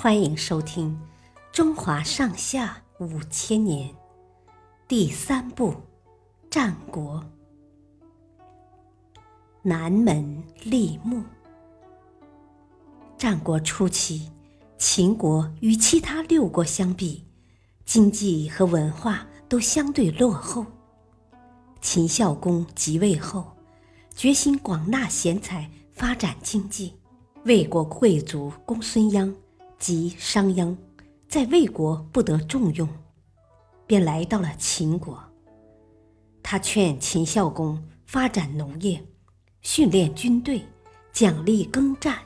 欢迎收听《中华上下五千年》第三部《战国》。南门立木。战国初期，秦国与其他六国相比，经济和文化都相对落后。秦孝公即位后，决心广纳贤才，发展经济。魏国贵族公孙鞅。及商鞅在魏国不得重用，便来到了秦国。他劝秦孝公发展农业、训练军队、奖励耕战。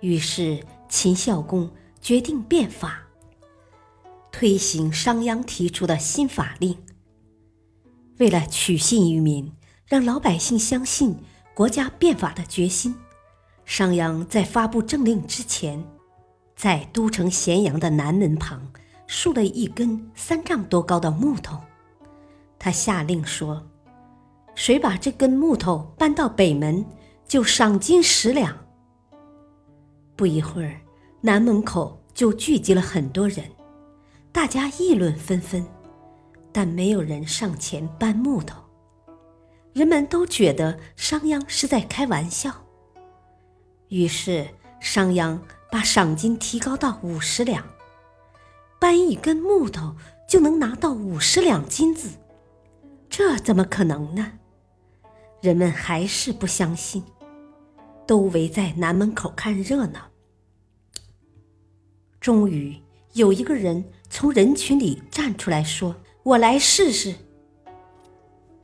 于是秦孝公决定变法，推行商鞅提出的新法令。为了取信于民，让老百姓相信国家变法的决心，商鞅在发布政令之前。在都城咸阳的南门旁竖了一根三丈多高的木头，他下令说：“谁把这根木头搬到北门，就赏金十两。”不一会儿，南门口就聚集了很多人，大家议论纷纷，但没有人上前搬木头。人们都觉得商鞅是在开玩笑，于是商鞅。把赏金提高到五十两，搬一根木头就能拿到五十两金子，这怎么可能呢？人们还是不相信，都围在南门口看热闹。终于有一个人从人群里站出来说：“我来试试。”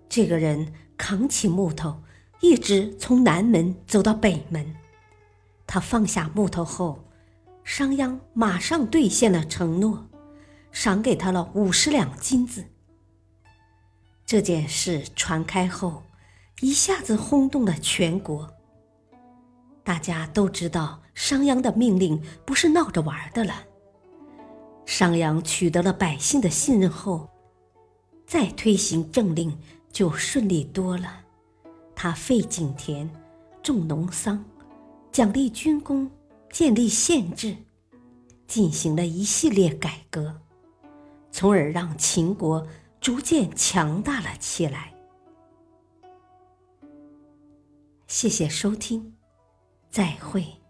这个人扛起木头，一直从南门走到北门。他放下木头后，商鞅马上兑现了承诺，赏给他了五十两金子。这件事传开后，一下子轰动了全国。大家都知道商鞅的命令不是闹着玩的了。商鞅取得了百姓的信任后，再推行政令就顺利多了。他废井田，种农桑。奖励军功，建立县制，进行了一系列改革，从而让秦国逐渐强大了起来。谢谢收听，再会。